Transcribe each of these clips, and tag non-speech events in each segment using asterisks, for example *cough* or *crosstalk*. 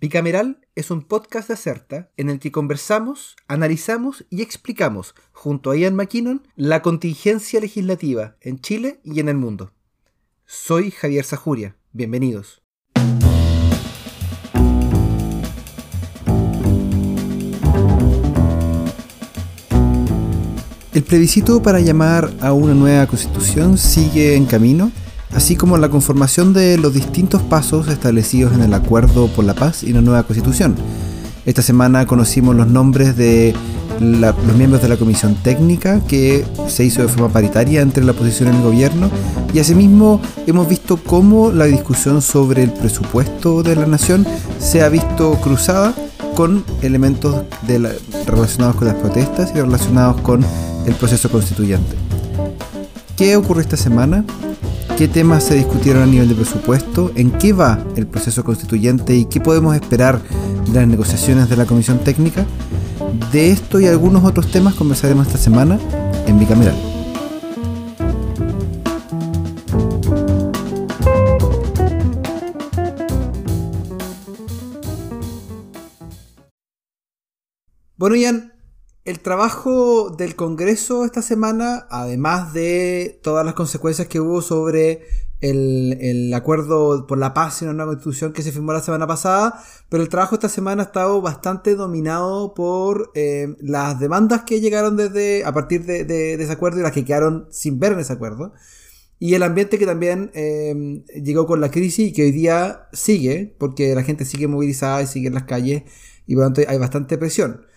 Bicameral es un podcast de Acerta en el que conversamos, analizamos y explicamos, junto a Ian McKinnon, la contingencia legislativa en Chile y en el mundo. Soy Javier Sajuria. Bienvenidos. El plebiscito para llamar a una nueva constitución sigue en camino así como la conformación de los distintos pasos establecidos en el Acuerdo por la Paz y la nueva Constitución. Esta semana conocimos los nombres de los miembros de la comisión técnica que se hizo de forma paritaria entre la oposición y el gobierno y asimismo hemos visto cómo la discusión sobre el presupuesto de la nación se ha visto cruzada con elementos relacionados con las protestas y relacionados con el proceso constituyente. ¿Qué ocurre esta semana? Qué temas se discutieron a nivel de presupuesto, en qué va el proceso constituyente y qué podemos esperar de las negociaciones de la Comisión Técnica. De esto y algunos otros temas conversaremos esta semana en Bicameral. Bueno, Ian, el trabajo del Congreso esta semana, además de todas las consecuencias que hubo sobre el, acuerdo por la paz y una nueva constitución que se firmó la semana pasada, pero el trabajo esta semana ha estado bastante dominado por eh, las demandas que llegaron desde a partir de, ese acuerdo y las que quedaron sin ver en ese acuerdo. Y el ambiente que también eh, llegó con la crisis y que hoy día sigue, porque la gente sigue movilizada y sigue en las calles y hay bastante presión.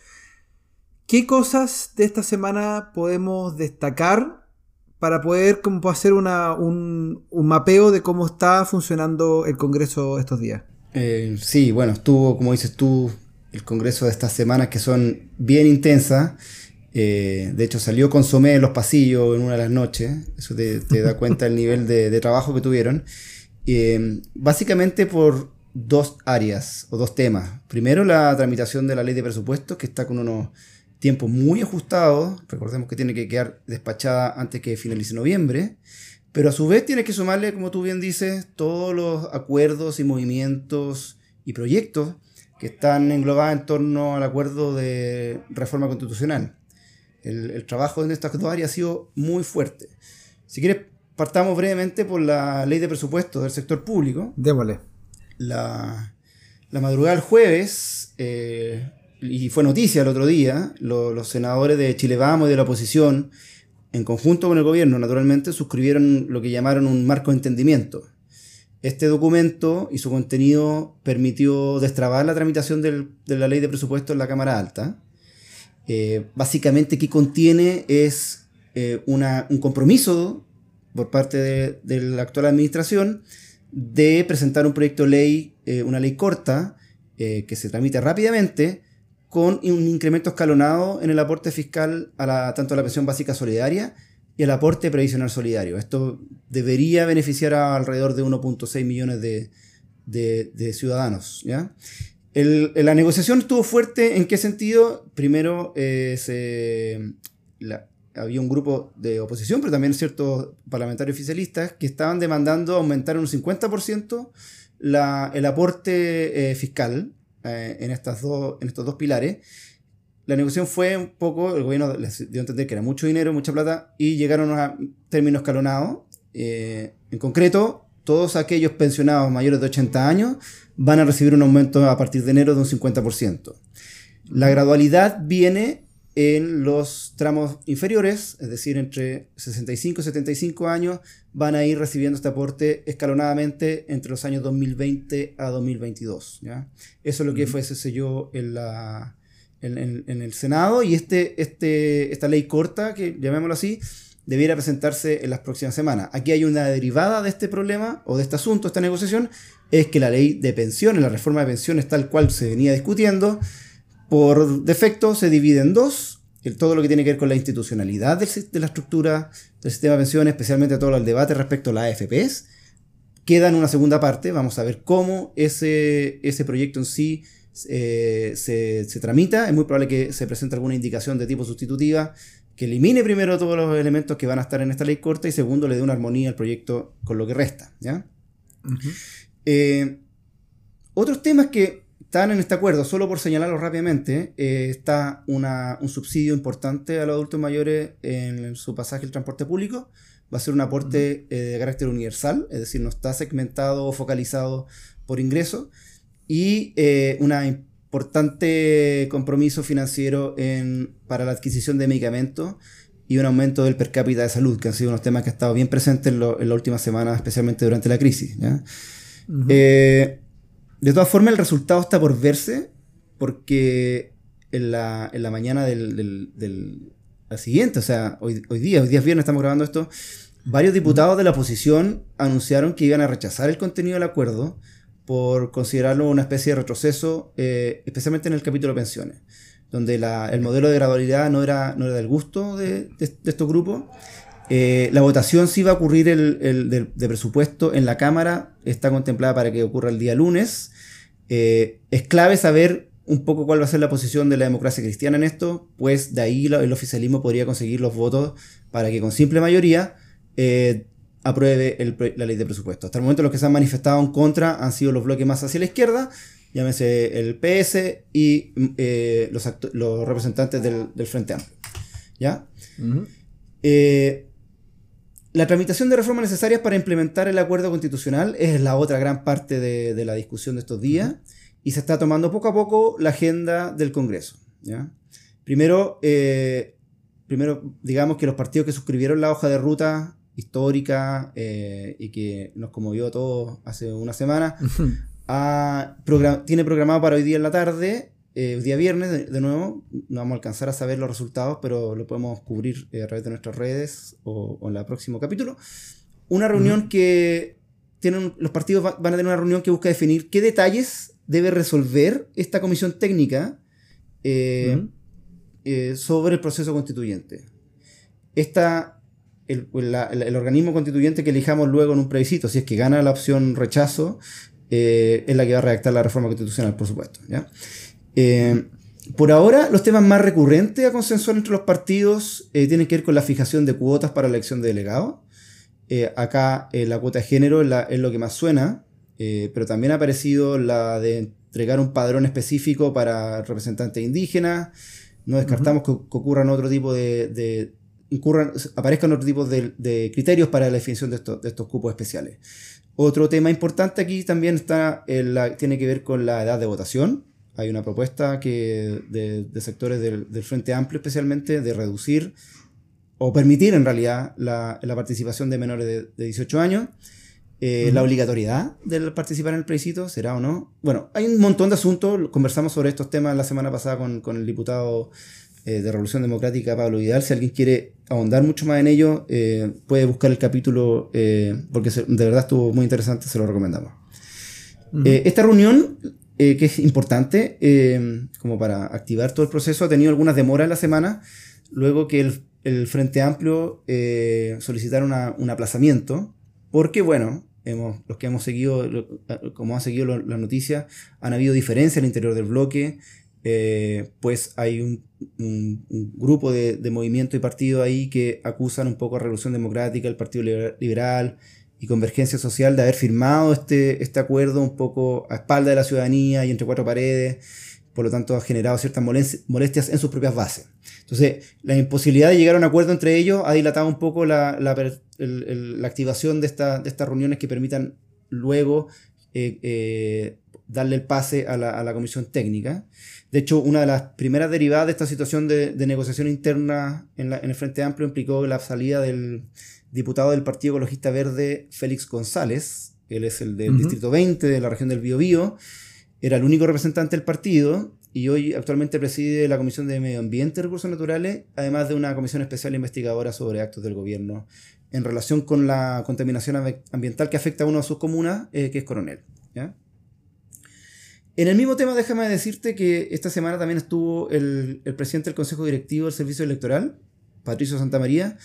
¿Qué cosas de esta semana podemos destacar para poder hacer un, mapeo de cómo está funcionando el Congreso estos días? Eh, sí, bueno, estuvo, como dices tú, el Congreso de estas semanas que son bien intensas. Eh, de hecho, salió Consomé en los pasillos en una de las noches. Eso te, da cuenta del nivel de, trabajo que tuvieron. Eh, básicamente por dos áreas o dos temas. Primero, la tramitación de la ley de presupuestos, que está con unos tiempo muy ajustado, recordemos que tiene que quedar despachada antes que finalice noviembre, pero a su vez tiene que sumarle, como tú bien dices, todos los acuerdos y movimientos y proyectos que están englobados en torno al acuerdo de reforma constitucional. El, trabajo en estas dos áreas ha sido muy fuerte. Si quieres, partamos brevemente por la ley de presupuesto del sector público. Démosle. La, la madrugada del jueves, eh, y fue noticia el otro día, los senadores de Chile Vamos y de la oposición, en conjunto con el gobierno, naturalmente, suscribieron lo que llamaron un marco de entendimiento. Este documento y su contenido permitió destrabar la tramitación del, de la ley de presupuesto en la Cámara Alta. Eh, básicamente, ¿qué contiene? Es eh, una, un compromiso por parte de, la actual administración de presentar un proyecto de ley, eh, una ley corta, que se tramite rápidamente, con un incremento escalonado en el aporte fiscal a la, tanto a la pensión básica solidaria y al aporte previsional solidario. Esto debería beneficiar a alrededor de 1.6 millones de, ciudadanos. la negociación estuvo fuerte, ¿en qué sentido? Primero, eh, había un grupo de oposición, pero también ciertos parlamentarios oficialistas que estaban demandando aumentar un 50% el aporte eh, fiscal eh, en, estas dos, en estos dos pilares. La negociación fue un poco, el gobierno les dio a entender que era mucho dinero, mucha plata, y llegaron a términos escalonados. Eh, en concreto, todos aquellos pensionados mayores de 80 años van a recibir un aumento a partir de enero de un 50%. La gradualidad viene en los tramos inferiores, es decir, entre 65 y 75 años, van a ir recibiendo este aporte escalonadamente entre los años 2020 a 2022. ¿ya? Eso es lo que fue, se selló en, la, en, el Senado y este, este, esta ley corta, que llamémoslo así, debiera presentarse en las próximas semanas. Aquí hay una derivada de este problema o de este asunto, esta negociación, es que la ley de pensiones, la reforma de pensiones tal cual se venía discutiendo, por defecto se divide en dos. todo lo que tiene que ver con la institucionalidad de la estructura del sistema de pensiones, especialmente todo el debate respecto a la AFPs, queda en una segunda parte. Vamos a ver cómo ese, ese proyecto en sí eh, se, se, tramita. Es muy probable que se presente alguna indicación de tipo sustitutiva que elimine primero todos los elementos que van a estar en esta ley corta y segundo le dé una armonía al proyecto con lo que resta. ¿ya? Eh, otros temas que están en este acuerdo, solo por señalarlo rápidamente, eh, está una, un subsidio importante a los adultos mayores en su pasaje al transporte público. Va a ser un aporte eh, de carácter universal, es decir, no está segmentado o focalizado por ingreso. Y eh, un importante compromiso financiero en, para la adquisición de medicamentos y un aumento del per cápita de salud, que han sido unos temas que han estado bien presentes en, las últimas semanas, especialmente durante la crisis. De todas formas, el resultado está por verse, porque en la, en la mañana del, del, siguiente, o sea, hoy, hoy día, hoy día es viernes, estamos grabando esto, varios diputados de la oposición anunciaron que iban a rechazar el contenido del acuerdo por considerarlo una especie de retroceso, eh, especialmente en el capítulo de pensiones donde el modelo de gradualidad no era, no era del gusto de, estos grupos. Eh, la votación sí va a ocurrir el, de, presupuesto en la Cámara, está contemplada para que ocurra el día lunes. Eh, es clave saber un poco cuál va a ser la posición de la democracia cristiana en esto, pues de ahí el oficialismo podría conseguir los votos para que con simple mayoría eh, apruebe la ley de presupuesto. Hasta el momento los que se han manifestado en contra han sido los bloques más hacia la izquierda, llámese el PS y eh, los, los, representantes del, Frente Amplio. ¿Ya? La tramitación de reformas necesarias para implementar el acuerdo constitucional es la otra gran parte de, la discusión de estos días y se está tomando poco a poco la agenda del Congreso. ¿ya? Primero, eh, primero, digamos que los partidos que suscribieron la hoja de ruta histórica y que nos conmovió a todos hace una semana, tiene programado para hoy día en la tarde, eh, día viernes, de, nuevo, no vamos a alcanzar a saber los resultados, pero lo podemos cubrir eh, a través de nuestras redes o, en el próximo capítulo. Una reunión que tienen, los partidos van a tener una reunión que busca definir qué detalles debe resolver esta comisión técnica eh, sobre el proceso constituyente. Esta, el, el, organismo constituyente que elijamos luego en un plebiscito, si es que gana la opción rechazo, eh, es la que va a redactar la reforma constitucional, por supuesto. Eh, por ahora, los temas más recurrentes a consensuar entre los partidos eh, tienen que ver con la fijación de cuotas para la elección de delegados. acá la cuota de género es, lo que más suena, pero también ha aparecido la de entregar un padrón específico para representantes indígenas. No descartamos que, ocurran otro tipo de, aparezcan otro tipo de, criterios para la definición de estos cupos especiales. Otro tema importante aquí también está tiene que ver con la edad de votación. Hay una propuesta que de, sectores del, Frente Amplio especialmente de reducir o permitir en realidad la, participación de menores de, 18 años. Eh, la obligatoriedad de participar en el plebiscito, ¿será o no? Bueno, hay un montón de asuntos, conversamos sobre estos temas la semana pasada con, con el diputado eh, de Revolución Democrática, Pablo Vidal. Si alguien quiere ahondar mucho más en ello, eh, puede buscar el capítulo, porque de verdad estuvo muy interesante, se lo recomendamos. esta reunión, que es importante, como para activar todo el proceso, ha tenido algunas demoras en la semana, luego que el, Frente Amplio solicitaron un aplazamiento, porque, bueno, Hemos, los que hemos seguido, como han seguido la noticia, han habido diferencias al interior del bloque. Eh, pues hay un, grupo de, movimiento y partido ahí que acusan un poco a Revolución Democrática, el Partido Liberal y Convergencia Social de haber firmado este, este acuerdo un poco a espalda de la ciudadanía y entre cuatro paredes, por lo tanto ha generado ciertas molestias en sus propias bases. Entonces, la imposibilidad de llegar a un acuerdo entre ellos ha dilatado un poco la, activación de, de estas reuniones que permitan luego eh, eh, darle el pase a la, comisión técnica. De hecho, una de las primeras derivadas de esta situación de, negociación interna en, el Frente Amplio implicó la salida del diputado del Partido Ecologista Verde, Félix González. Él es el del Distrito 20 de la región del Biobío. Era el único representante del partido y hoy actualmente preside la Comisión de Medio Ambiente y Recursos Naturales, además de una comisión especial investigadora sobre actos del gobierno en relación con la contaminación ambiental que afecta a una de sus comunas, eh, que es Coronel. ¿ya? En el mismo tema, déjame decirte que esta semana también estuvo el, presidente del Consejo Directivo del Servicio Electoral, Patricio Santamaría,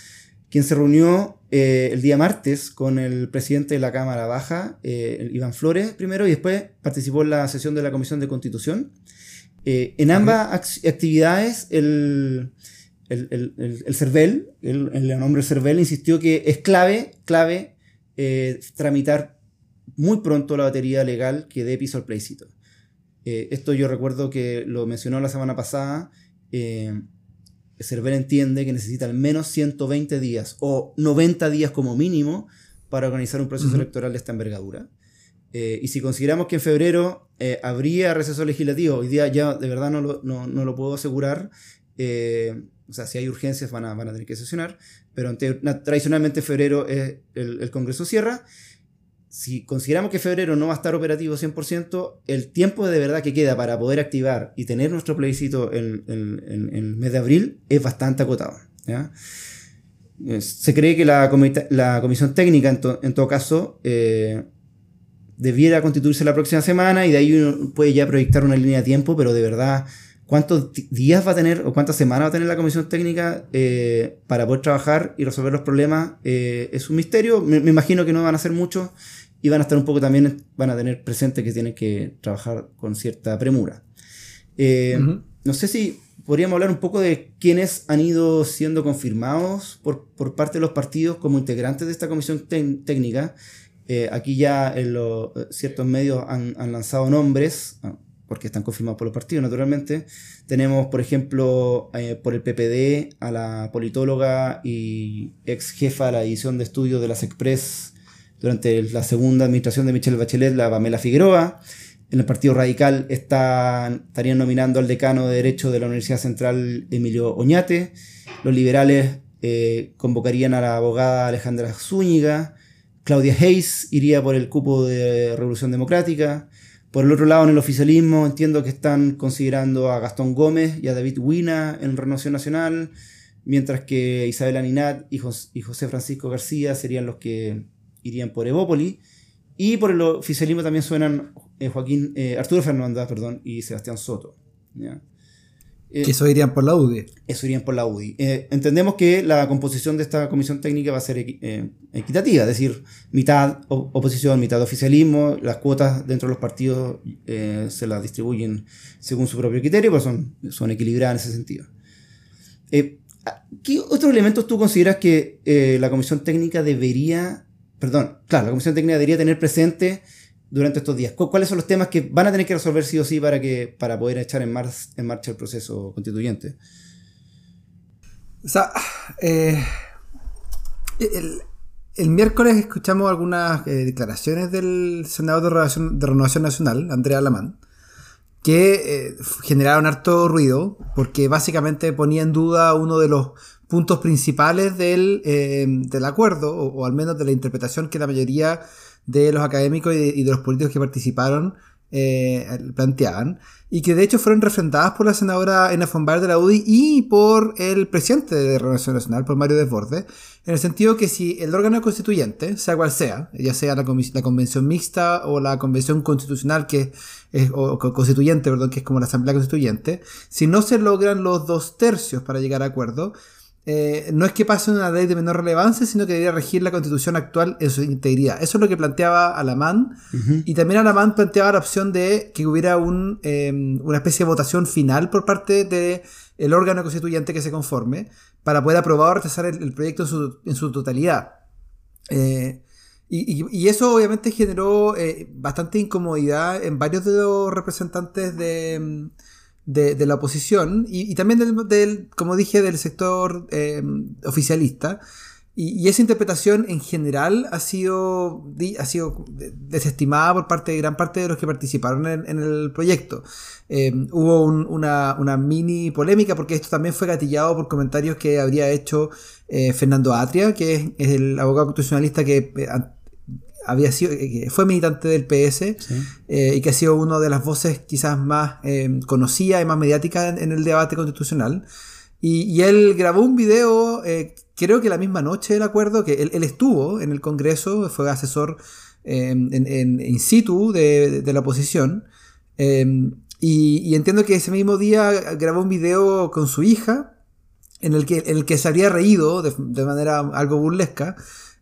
quien se reunió eh, el día martes con el presidente de la Cámara Baja, eh, Iván Flores, primero, y después participó en la sesión de la Comisión de Constitución. Eh, en ambas actividades, el, el, el, CERVEL, el, nombre CERVEL, insistió que es clave, clave tramitar muy pronto la batería legal que dé piso al plebiscito. Eh, esto yo recuerdo que lo mencionó la semana pasada. Cerver entiende que necesita al menos 120 días o 90 días como mínimo para organizar un proceso electoral de esta envergadura. Eh, y si consideramos que en febrero eh, habría receso legislativo, hoy día ya de verdad no lo, no, no lo puedo asegurar, eh, o sea, si hay urgencias van a, van a tener que sesionar, pero tradicionalmente en febrero el, el, Congreso cierra. Si consideramos que febrero no va a estar operativo 100%, el tiempo de verdad que queda para poder activar y tener nuestro plebiscito en, el mes de abril es bastante acotado. ¿ya? Se cree que la, comisión técnica, en, en todo caso, eh, debiera constituirse la próxima semana y de ahí uno puede ya proyectar una línea de tiempo, pero de verdad, ¿cuántos días va a tener o cuántas semanas va a tener la comisión técnica eh, para poder trabajar y resolver los problemas? Eh, es un misterio, me, imagino que no van a ser muchos y van a estar un poco también, van a tener presente que tienen que trabajar con cierta premura. Eh, no sé si podríamos hablar un poco de quiénes han ido siendo confirmados por, por parte de los partidos como integrantes de esta comisión técnica. Eh, aquí ya en los, ciertos medios han, lanzado nombres, ah, porque están confirmados por los partidos, naturalmente. Tenemos, por ejemplo, eh, por el PPD a la politóloga y ex jefa de la edición de estudios de las Express durante la segunda administración de Michelle Bachelet, la Pamela Figueroa. En el Partido Radical estarían nominando al decano de Derecho de la Universidad Central, Emilio Oñate. Los liberales convocarían a la abogada Alejandra Zúñiga. Claudia Hayes iría por el cupo de Revolución Democrática. Por el otro lado, en el oficialismo, entiendo que están considerando a Gastón Gómez y a David Huina en Renovación Nacional, mientras que Isabel Aninat y, José Francisco García serían los que irían por Evópoli. Y por el oficialismo también suenan eh, Joaquín, eh, Arturo Fernández perdón, y Sebastián Soto. Eh, que eso irían por la UDI. Eso irían por la UDI. Eh, entendemos que la composición de esta comisión técnica va a ser eh, equitativa, es decir, mitad oposición, mitad oficialismo, las cuotas dentro de los partidos se las distribuyen según su propio criterio, pero son, son equilibradas en ese sentido. ¿Qué otros elementos tú consideras que la comisión técnica debería, perdón, claro, la comisión técnica debería tener presente durante estos días? ¿Cuáles son los temas que van a tener que resolver sí o sí para, que, para poder echar en, marcha el proceso constituyente? O sea, eh, el, miércoles escuchamos algunas eh, declaraciones del senador de Renovación, Nacional, Andrea Alamán, que eh, generaron harto ruido porque básicamente ponía en duda uno de los puntos principales del, del acuerdo, o, al menos de la interpretación que la mayoría de los académicos y de, los políticos que participaron eh, planteaban, y que de hecho fueron refrendadas por la senadora Ena Fonbar de la UDI y por el presidente de Renovación Nacional, por Mario Desbordes, en el sentido que si el órgano constituyente, sea cual sea, ya sea la, la convención mixta o la convención constitucional, que es, o constituyente, perdón, que es como la asamblea constituyente, si no se logran los dos tercios para llegar a acuerdo, eh, no es que pase una ley de menor relevancia, sino que debería regir la constitución actual en su integridad. Eso es lo que planteaba Alamán. Y también Alamán planteaba la opción de que hubiera un, em, una especie de votación final por parte del órgano constituyente que se conforme para poder aprobar o rechazar el, proyecto en su, totalidad. Eh, y, eso obviamente generó eh, bastante incomodidad en varios de los representantes de em, de, la oposición y, también del, como dije, del sector eh, oficialista. Y, esa interpretación en general ha sido, ha sido desestimada por parte de gran parte de los que participaron en, el proyecto. Eh, hubo una, una, mini polémica porque esto también fue gatillado por comentarios que habría hecho eh, Fernando Atria, que es, el abogado constitucionalista que había sido, eh, fue militante del PS eh, y que ha sido una de las voces quizás más eh, conocidas y más mediáticas en, el debate constitucional. Y, él grabó un video, creo que la misma noche del acuerdo, que él, estuvo en el Congreso, fue asesor en, in situ de, la oposición. Y, entiendo que ese mismo día grabó un video con su hija, en el que, el que se había reído de, de manera algo burlesca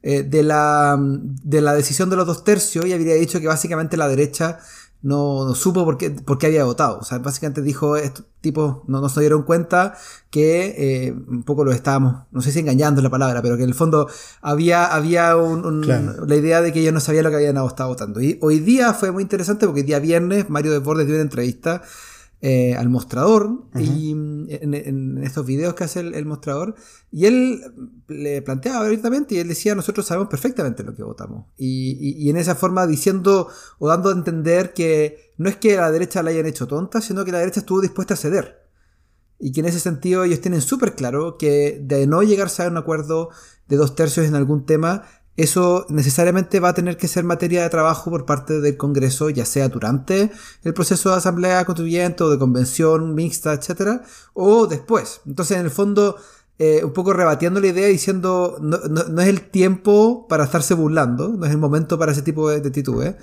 eh, de, la, de la decisión de los dos tercios y habría dicho que básicamente la derecha no, supo por qué, por qué, había votado. O sea, básicamente dijo, estos tipos no, no se dieron cuenta que eh, un poco lo estábamos, no sé si engañando la palabra, pero que en el fondo había, había un, la idea de que ellos no sabían lo que habían estado votando. Y hoy día fue muy interesante porque el día viernes Mario Desbordes dio una entrevista eh, al mostrador y en, estos videos que hace el, mostrador. Y él le planteaba abiertamente y él decía nosotros sabemos perfectamente lo que votamos y, en esa forma diciendo o dando a entender que no es que la derecha la hayan hecho tonta sino que la derecha estuvo dispuesta a ceder. Y que en ese sentido ellos tienen súper claro que de no llegarse a un acuerdo de dos tercios en algún tema eso necesariamente va a tener que ser materia de trabajo por parte del Congreso, ya sea durante el proceso de asamblea constituyente o de convención mixta, etcétera, o después. Entonces, en el fondo, eh, un poco rebatiendo la idea diciendo no, no, es el tiempo para estarse burlando, no es el momento para ese tipo de, actitudes,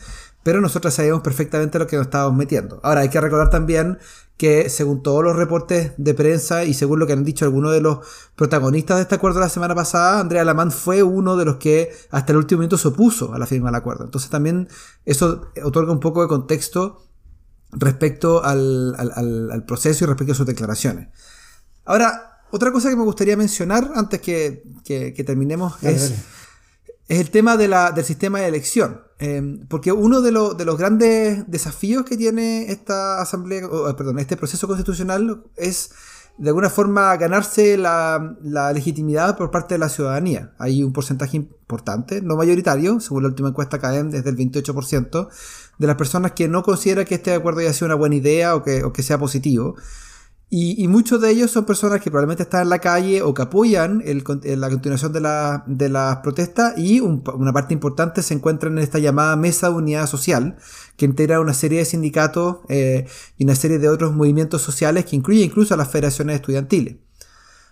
pero nosotros sabíamos perfectamente lo que nos estábamos metiendo. Ahora, hay que recordar también que según todos los reportes de prensa y según lo que han dicho algunos de los protagonistas de este acuerdo la semana pasada, Andrea Lamán fue uno de los que hasta el último minuto se opuso a la firma del acuerdo. Entonces también eso otorga un poco de contexto respecto al, al proceso y respecto a sus declaraciones. Ahora, otra cosa que me gustaría mencionar antes que, terminemos es, el tema de la, del sistema de elección. Em, porque uno de, de, los grandes desafíos que tiene esta asamblea, perdón, este proceso constitucional es de alguna forma ganarse la, legitimidad por parte de la ciudadanía. Hay un porcentaje importante, no mayoritario, según la última encuesta CAEM, desde el 28%, de las personas que no considera que este acuerdo haya sido una buena idea o que, o que sea positivo. Y, muchos de ellos son personas que probablemente están en la calle o que apoyan la continuación de, la, de las protestas y una parte importante se encuentra en esta llamada Mesa de Unidad Social, que integra una serie de sindicatos eh, y una serie de otros movimientos sociales que incluye incluso a las federaciones estudiantiles.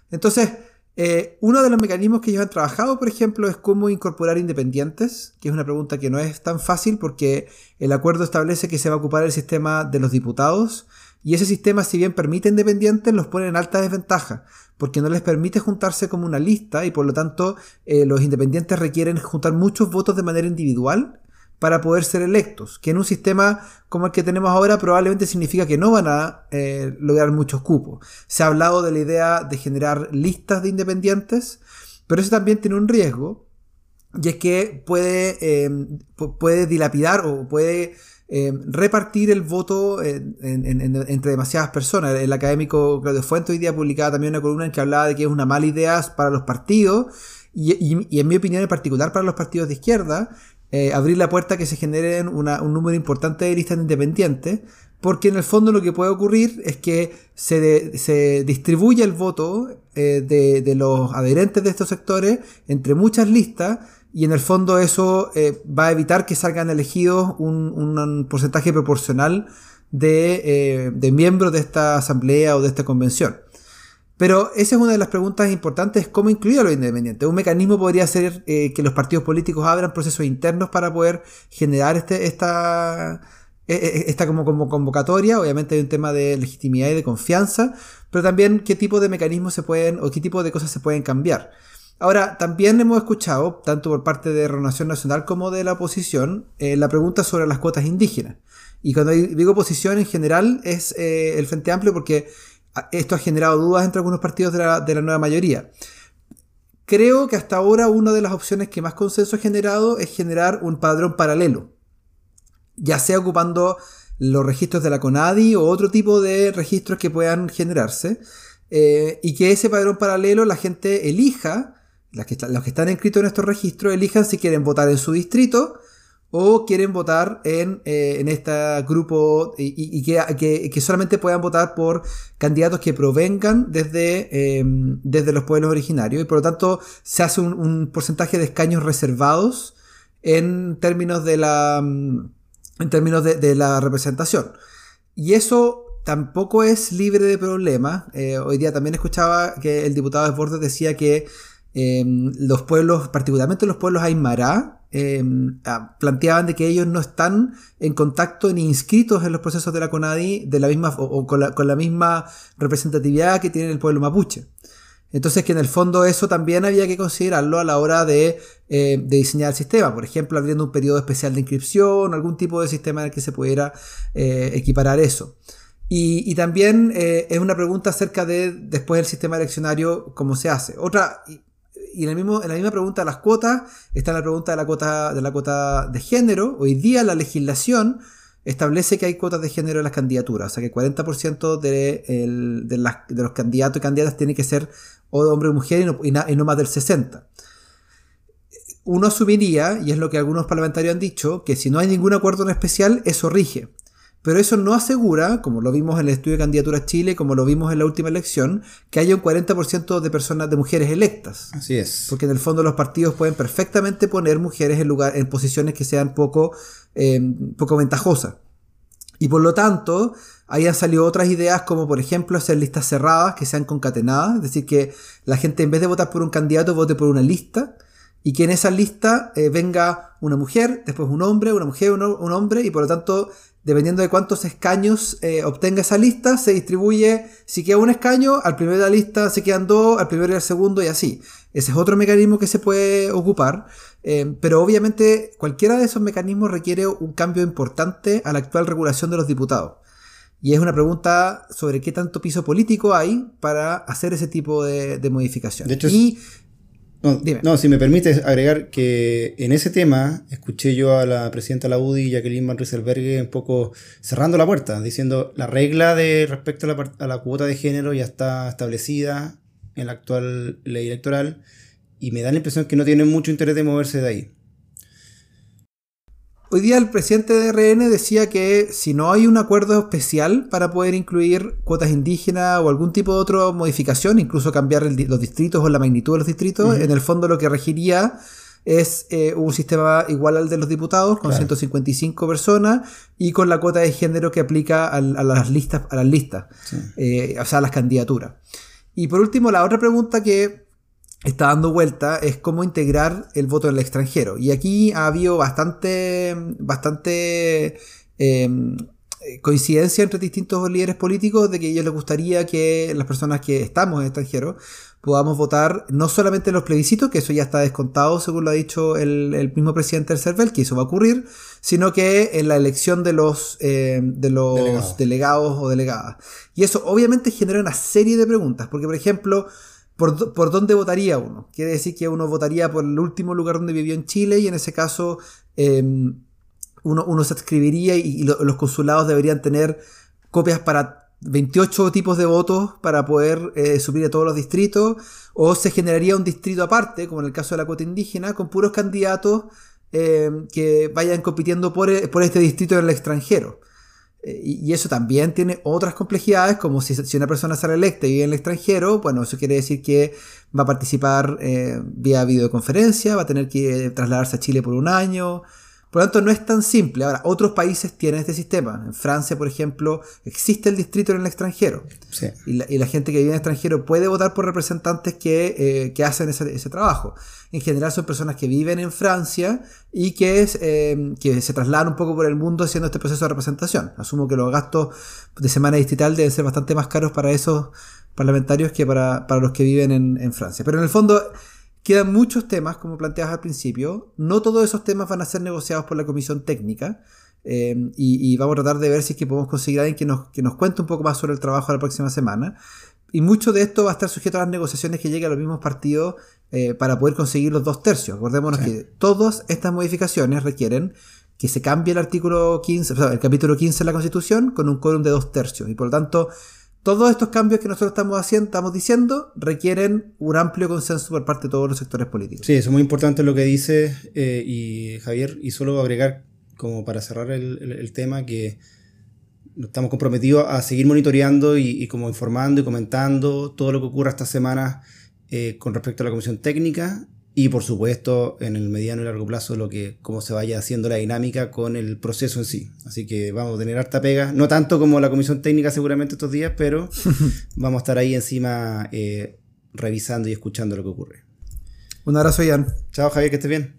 Entonces, eh, uno de los mecanismos que ellos han trabajado, por ejemplo, es cómo incorporar independientes, que es una pregunta que no es tan fácil porque el acuerdo establece que se va a ocupar el sistema de los diputados, y ese sistema, si bien permite independientes, los pone en alta desventaja, porque no les permite juntarse como una lista y por lo tanto eh, los independientes requieren juntar muchos votos de manera individual para poder ser electos, que en un sistema como el que tenemos ahora probablemente significa que no van a eh, lograr muchos cupos. Se ha hablado de la idea de generar listas de independientes, pero eso también tiene un riesgo, y es que puede, eh, puede dilapidar o puede eh, repartir el voto entre demasiadas personas. El académico Claudio Fuente hoy día publicaba también una columna en que hablaba de que es una mala idea para los partidos y, en mi opinión en particular para los partidos de izquierda, eh, abrir la puerta a que se generen un número importante de listas independientes, porque en el fondo lo que puede ocurrir es que se, se distribuye el voto eh, de, de los adherentes de estos sectores entre muchas listas, y en el fondo eso eh, va a evitar que salgan elegidos un, porcentaje proporcional eh, de, miembros de esta asamblea o de esta convención. Pero esa es una de las preguntas importantes, cómo incluir a los independientes. Un mecanismo podría ser eh, que los partidos políticos abran procesos internos para poder generar este, esta, e, e, esta como, como convocatoria. Obviamente hay un tema de legitimidad y de confianza, pero también qué tipo de mecanismos se pueden o qué tipo de cosas se pueden cambiar. Ahora, también hemos escuchado, tanto por parte de Renovación Nacional como de la oposición, eh, la pregunta sobre las cuotas indígenas. Y cuando digo oposición en general es eh, el Frente Amplio porque esto ha generado dudas entre algunos partidos de la, de la, nueva mayoría. Creo que hasta ahora una de las opciones que más consenso ha generado es generar un padrón paralelo, ya sea ocupando los registros de la CONADI o otro tipo de registros que puedan generarse, eh, y que ese padrón paralelo la gente elija que los que están inscritos en estos registros elijan si quieren votar en su distrito o quieren votar en, eh, este grupo y, que, solamente puedan votar por candidatos que provengan desde, em, desde los pueblos originarios y por lo tanto se hace un, porcentaje de escaños reservados en términos de la, en términos de, la representación. Y eso tampoco es libre de problemas. Eh, hoy día también escuchaba que el diputado de Bordes decía que Em, los pueblos, particularmente los pueblos Aymara, em, ah, planteaban de que ellos no están en contacto ni inscritos en los procesos de la CONADI de la misma, o, con, la, misma representatividad que tiene el pueblo mapuche. Entonces que en el fondo eso también había que considerarlo a la hora de, eh, diseñar el sistema. Por ejemplo, abriendo un periodo especial de inscripción, algún tipo de sistema en el que se pudiera eh, equiparar eso. Y, también eh, es una pregunta acerca de después del sistema eleccionario, cómo se hace. Otra, y en, el en la misma pregunta de las cuotas, está la pregunta de la cuota de, la cuota de género. Hoy día la legislación establece que hay cuotas de género en las candidaturas, o sea que 40% de, de, los candidatos y candidatas tiene que ser o hombre o mujer y no, y no más del 60%. Uno asumiría, y es lo que algunos parlamentarios han dicho, que si no hay ningún acuerdo en especial, eso rige. Pero eso no asegura, como lo vimos en el estudio de candidaturas Chile, como lo vimos en la última elección, que haya un 40% de personas de mujeres electas. Así es. Porque en el fondo los partidos pueden perfectamente poner mujeres en lugar, en posiciones que sean poco, eh, poco ventajosas. Y por lo tanto, ahí han salido otras ideas como por ejemplo hacer listas cerradas que sean concatenadas, es decir, que la gente en vez de votar por un candidato vote por una lista y que en esa lista eh, venga una mujer, después un hombre, una mujer, un, un hombre y por lo tanto dependiendo de cuántos escaños eh, obtenga esa lista, se distribuye, si queda un escaño, al primero de la lista se quedan dos, al primero y al segundo y así. Ese es otro mecanismo que se puede ocupar, eh, pero obviamente cualquiera de esos mecanismos requiere un cambio importante a la actual regulación de los diputados. Y es una pregunta sobre qué tanto piso político hay para hacer ese tipo de, de modificaciones. De hecho, y no, si me permites agregar que en ese tema escuché yo a la presidenta de la UDI, Jacqueline Van Rieselberg, un poco cerrando la puerta, diciendo la regla de respecto a la, a la cuota de género ya está establecida en la actual ley electoral y me da la impresión que no tienen mucho interés de moverse de ahí. Hoy día el presidente de RN decía que si no hay un acuerdo especial para poder incluir cuotas indígenas o algún tipo de otra modificación, incluso cambiar los distritos o la magnitud de los distritos, en el fondo lo que regiría es eh, un sistema igual al de los diputados, con 155 personas y con la cuota de género que aplica a, las listas, a las listas, eh, o sea, a las candidaturas. Y por último, la otra pregunta que está dando vuelta es cómo integrar el voto en el extranjero. Y aquí ha habido bastante, bastante em, coincidencia entre distintos líderes políticos de que a ellos les gustaría que las personas que estamos en el extranjero podamos votar no solamente en los plebiscitos, que eso ya está descontado según lo ha dicho el, mismo presidente del CERVEL, que eso va a ocurrir, sino que en la elección de los, em, de los delegados o delegadas. Y eso obviamente genera una serie de preguntas, porque por ejemplo, por, dónde votaría uno. Quiere decir que uno votaría por el último lugar donde vivió en Chile y en ese caso em, uno, se adscribiría y, los consulados deberían tener copias para 28 tipos de votos para poder eh, subir a todos los distritos o se generaría un distrito aparte, como en el caso de la cuota indígena, con puros candidatos em, que vayan compitiendo por, por este distrito en el extranjero. Eh, y eso también tiene otras complejidades, como si, una persona sale electa y vive en el extranjero, bueno, eso quiere decir que va a participar eh, vía videoconferencia, va a tener que trasladarse a Chile por un año, por lo tanto, no es tan simple. Ahora, otros países tienen este sistema. En Francia, por ejemplo, existe el distrito en el extranjero. Y, la, gente que vive en el extranjero puede votar por representantes que, eh, hacen ese, trabajo. En general son personas que viven en Francia y que, eh, que se trasladan un poco por el mundo haciendo este proceso de representación. Asumo que los gastos de semana distrital deben ser bastante más caros para esos parlamentarios que para, los que viven en, en Francia. Pero en el fondo Quedan muchos temas, como planteabas al principio. No todos esos temas van a ser negociados por la comisión técnica. Eh, y, vamos a tratar de ver si es que podemos conseguir a alguien que nos, que nos cuente un poco más sobre el trabajo de la próxima semana. Y mucho de esto va a estar sujeto a las negociaciones que lleguen a los mismos partidos eh, para poder conseguir los dos tercios. Acordémonos que todas estas modificaciones requieren que se cambie el artículo 15, o sea, el capítulo 15 de la Constitución con un quórum de dos tercios. Y por lo tanto, todos estos cambios que nosotros estamos haciendo, estamos diciendo, requieren un amplio consenso por parte de todos los sectores políticos. Sí, eso es muy importante lo que dice eh, y Javier, y solo agregar como para cerrar el, tema que estamos comprometidos a seguir monitoreando y, como informando y comentando todo lo que ocurra esta semana eh, con respecto a la comisión técnica y por supuesto, en el mediano y largo plazo, lo que, cómo se vaya haciendo la dinámica con el proceso en sí. Así que vamos a tener harta pega, no tanto como la comisión técnica seguramente estos días, pero *laughs* vamos a estar ahí encima eh, revisando y escuchando lo que ocurre. Un abrazo, Ian. Chao, Javier, que estés bien.